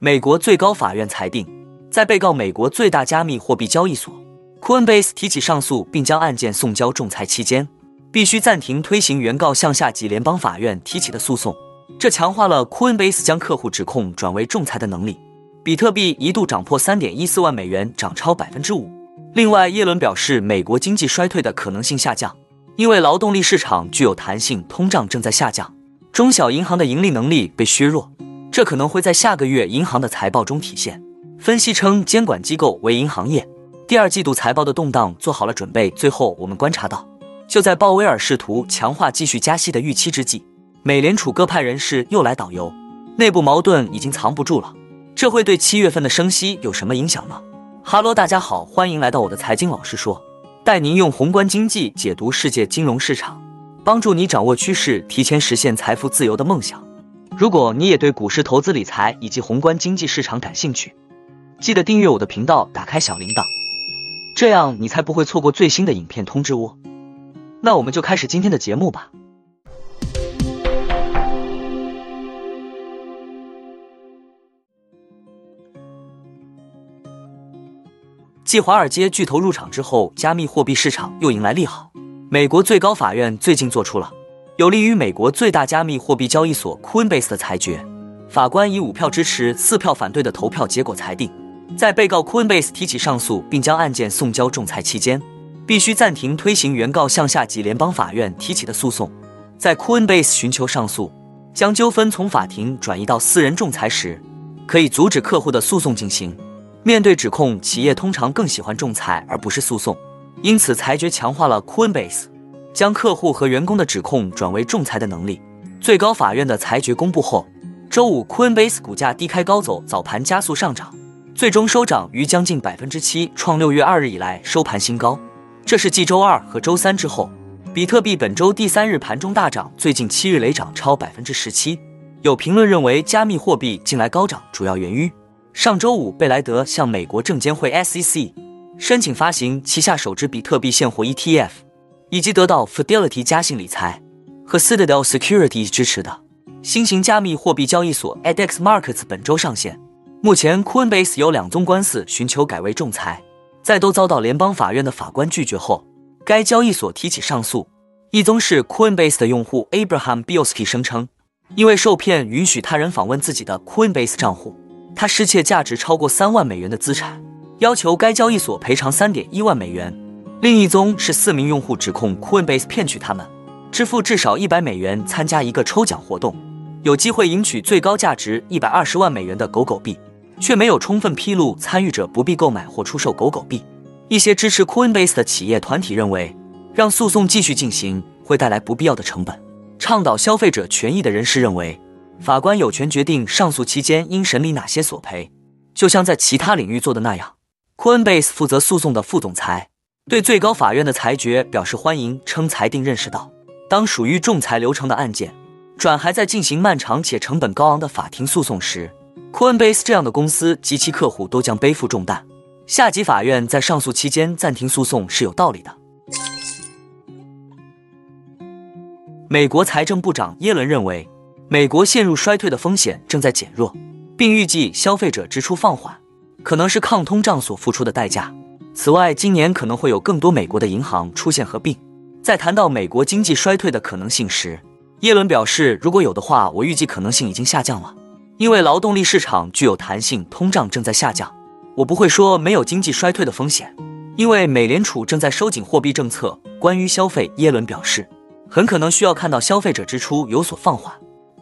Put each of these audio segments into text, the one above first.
美国最高法院裁定，在被告美国最大加密货币交易所 Coinbase 提起上诉并将案件送交仲裁期间，必须暂停推行原告向下级联邦法院提起的诉讼。这强化了 Coinbase 将客户指控转为仲裁的能力。比特币一度涨破三点一四万美元，涨超百分之五。另外，耶伦表示，美国经济衰退的可能性下降，因为劳动力市场具有弹性，通胀正在下降，中小银行的盈利能力被削弱。这可能会在下个月银行的财报中体现。分析称，监管机构为银行业第二季度财报的动荡做好了准备。最后，我们观察到，就在鲍威尔试图强化继续加息的预期之际，美联储各派人士又来导游，内部矛盾已经藏不住了。这会对七月份的升息有什么影响呢？哈喽，大家好，欢迎来到我的财经老师说，带您用宏观经济解读世界金融市场，帮助你掌握趋势，提前实现财富自由的梦想。如果你也对股市投资理财以及宏观经济市场感兴趣，记得订阅我的频道，打开小铃铛，这样你才不会错过最新的影片通知哦。那我们就开始今天的节目吧。继华尔街巨头入场之后，加密货币市场又迎来利好。美国最高法院最近做出了。有利于美国最大加密货币交易所 Coinbase 的裁决，法官以五票支持、四票反对的投票结果裁定，在被告 Coinbase 提起上诉并将案件送交仲裁期间，必须暂停推行原告向下级联邦法院提起的诉讼。在 Coinbase 寻求上诉，将纠纷从法庭转移到私人仲裁时，可以阻止客户的诉讼进行。面对指控，企业通常更喜欢仲裁而不是诉讼，因此裁决强化了 Coinbase。将客户和员工的指控转为仲裁的能力。最高法院的裁决公布后，周五 Coinbase 股价低开高走，早盘加速上涨，最终收涨逾将近百分之七，创六月二日以来收盘新高。这是继周二和周三之后，比特币本周第三日盘中大涨，最近七日累涨超百分之十七。有评论认为，加密货币近来高涨主要源于上周五贝莱德向美国证监会 SEC 申请发行旗下首支比特币现货 ETF。以及得到 Fidelity 加信理财和 Citadel Securities 支持的新型加密货币交易所 Adex Markets 本周上线。目前 Coinbase 有两宗官司寻求改为仲裁，在都遭到联邦法院的法官拒绝后，该交易所提起上诉。一宗是 Coinbase 的用户 Abraham Bielski 声称，因为受骗允许他人访问自己的 Coinbase 账户，他失窃价值超过三万美元的资产，要求该交易所赔偿三点一万美元。另一宗是四名用户指控 Coinbase 骗取他们支付至少一百美元参加一个抽奖活动，有机会赢取最高价值一百二十万美元的狗狗币，却没有充分披露参与者不必购买或出售狗狗币。一些支持 Coinbase 的企业团体认为，让诉讼继续进行会带来不必要的成本。倡导消费者权益的人士认为，法官有权决定上诉期间应审理哪些索赔，就像在其他领域做的那样。Coinbase 负责诉讼的副总裁。对最高法院的裁决表示欢迎，称裁定认识到，当属于仲裁流程的案件转还在进行漫长且成本高昂的法庭诉讼时，Coinbase 这样的公司及其客户都将背负重担。下级法院在上诉期间暂停诉讼是有道理的。美国财政部长耶伦认为，美国陷入衰退的风险正在减弱，并预计消费者支出放缓可能是抗通胀所付出的代价。此外，今年可能会有更多美国的银行出现合并。在谈到美国经济衰退的可能性时，耶伦表示，如果有的话，我预计可能性已经下降了，因为劳动力市场具有弹性，通胀正在下降。我不会说没有经济衰退的风险，因为美联储正在收紧货币政策。关于消费，耶伦表示，很可能需要看到消费者支出有所放缓，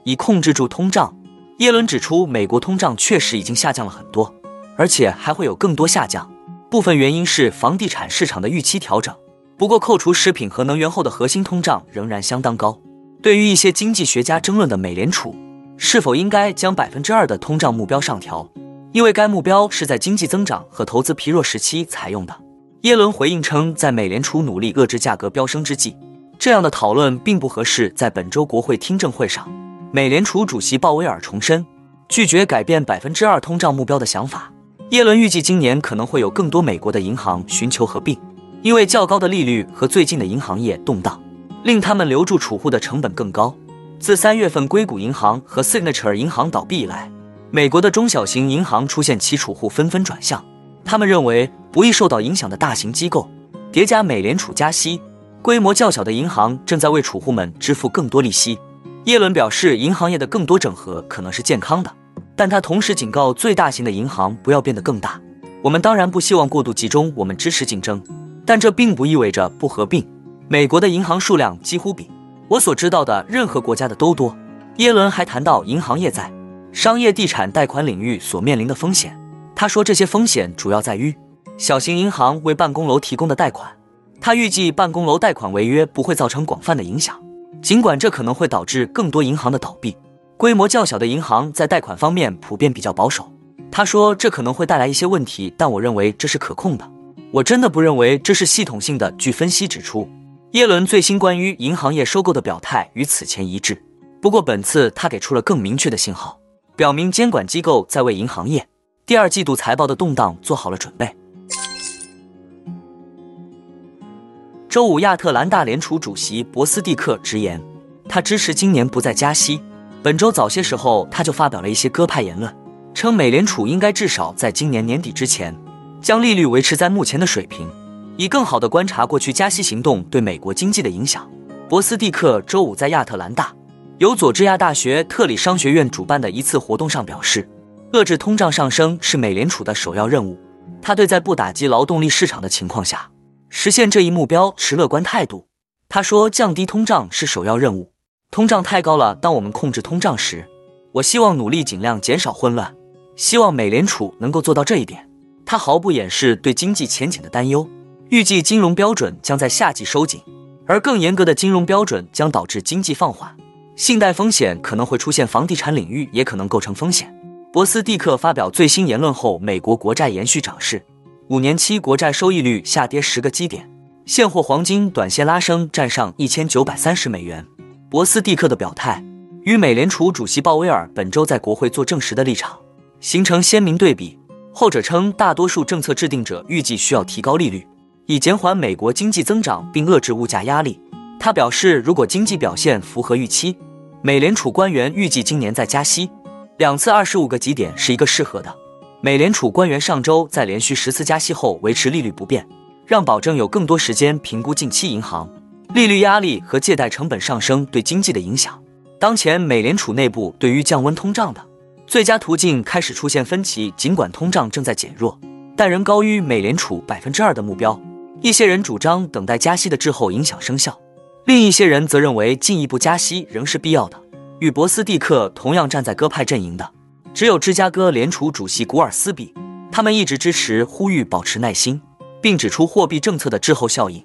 以控制住通胀。耶伦指出，美国通胀确实已经下降了很多，而且还会有更多下降。部分原因是房地产市场的预期调整，不过扣除食品和能源后的核心通胀仍然相当高。对于一些经济学家争论的美联储是否应该将百分之二的通胀目标上调，因为该目标是在经济增长和投资疲弱时期采用的，耶伦回应称，在美联储努力遏制价格飙升之际，这样的讨论并不合适。在本周国会听证会上，美联储主席鲍威尔重申拒绝改变百分之二通胀目标的想法。耶伦预计今年可能会有更多美国的银行寻求合并，因为较高的利率和最近的银行业动荡，令他们留住储户的成本更高。自三月份硅谷银行和 Signature 银行倒闭以来，美国的中小型银行出现其储户纷纷转向，他们认为不易受到影响的大型机构叠加美联储加息，规模较小的银行正在为储户们支付更多利息。耶伦表示，银行业的更多整合可能是健康的，但他同时警告最大型的银行不要变得更大。我们当然不希望过度集中，我们支持竞争，但这并不意味着不合并。美国的银行数量几乎比我所知道的任何国家的都多。耶伦还谈到银行业在商业地产贷款领域所面临的风险。他说，这些风险主要在于小型银行为办公楼提供的贷款。他预计办公楼贷款违约不会造成广泛的影响。尽管这可能会导致更多银行的倒闭，规模较小的银行在贷款方面普遍比较保守。他说这可能会带来一些问题，但我认为这是可控的。我真的不认为这是系统性的。据分析指出，耶伦最新关于银行业收购的表态与此前一致。不过本次他给出了更明确的信号，表明监管机构在为银行业第二季度财报的动荡做好了准备。周五，亚特兰大联储主席博斯蒂克直言，他支持今年不再加息。本周早些时候，他就发表了一些鸽派言论，称美联储应该至少在今年年底之前将利率维持在目前的水平，以更好地观察过去加息行动对美国经济的影响。博斯蒂克周五在亚特兰大由佐治亚大学特里商学院主办的一次活动上表示，遏制通胀上升是美联储的首要任务。他对在不打击劳动力市场的情况下。实现这一目标持乐观态度。他说：“降低通胀是首要任务，通胀太高了。当我们控制通胀时，我希望努力尽量减少混乱，希望美联储能够做到这一点。”他毫不掩饰对经济前景的担忧，预计金融标准将在夏季收紧，而更严格的金融标准将导致经济放缓，信贷风险可能会出现，房地产领域也可能构成风险。博斯蒂克发表最新言论后，美国国债延续涨势。五年期国债收益率下跌十个基点，现货黄金短线拉升，站上一千九百三十美元。博斯蒂克的表态与美联储主席鲍威尔本周在国会做证实的立场形成鲜明对比。后者称，大多数政策制定者预计需要提高利率，以减缓美国经济增长并遏制物价压力。他表示，如果经济表现符合预期，美联储官员预计今年再加息两次二十五个基点是一个适合的。美联储官员上周在连续十次加息后维持利率不变，让保证有更多时间评估近期银行利率压力和借贷成本上升对经济的影响。当前美联储内部对于降温通胀的最佳途径开始出现分歧，尽管通胀正在减弱，但仍高于美联储百分之二的目标。一些人主张等待加息的滞后影响生效，另一些人则认为进一步加息仍是必要的。与博斯蒂克同样站在鸽派阵营的。只有芝加哥联储主席古尔斯比，他们一直支持呼吁保持耐心，并指出货币政策的滞后效应